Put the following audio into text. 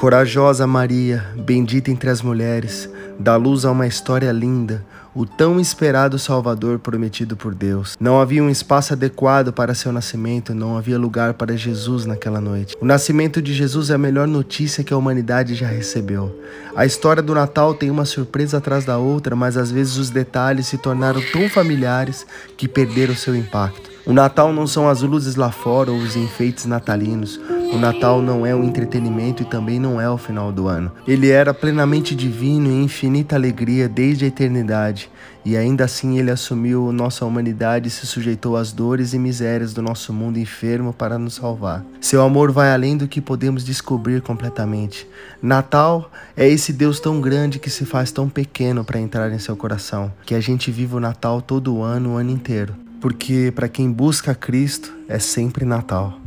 Corajosa Maria, bendita entre as mulheres, dá luz a uma história linda, o tão esperado Salvador prometido por Deus. Não havia um espaço adequado para seu nascimento, não havia lugar para Jesus naquela noite. O nascimento de Jesus é a melhor notícia que a humanidade já recebeu. A história do Natal tem uma surpresa atrás da outra, mas às vezes os detalhes se tornaram tão familiares que perderam seu impacto. O Natal não são as luzes lá fora ou os enfeites natalinos. O Natal não é um entretenimento e também não é o final do ano. Ele era plenamente divino e infinita alegria desde a eternidade, e ainda assim ele assumiu nossa humanidade e se sujeitou às dores e misérias do nosso mundo enfermo para nos salvar. Seu amor vai além do que podemos descobrir completamente. Natal é esse Deus tão grande que se faz tão pequeno para entrar em seu coração, que a gente vive o Natal todo ano, o ano inteiro. Porque para quem busca Cristo é sempre Natal.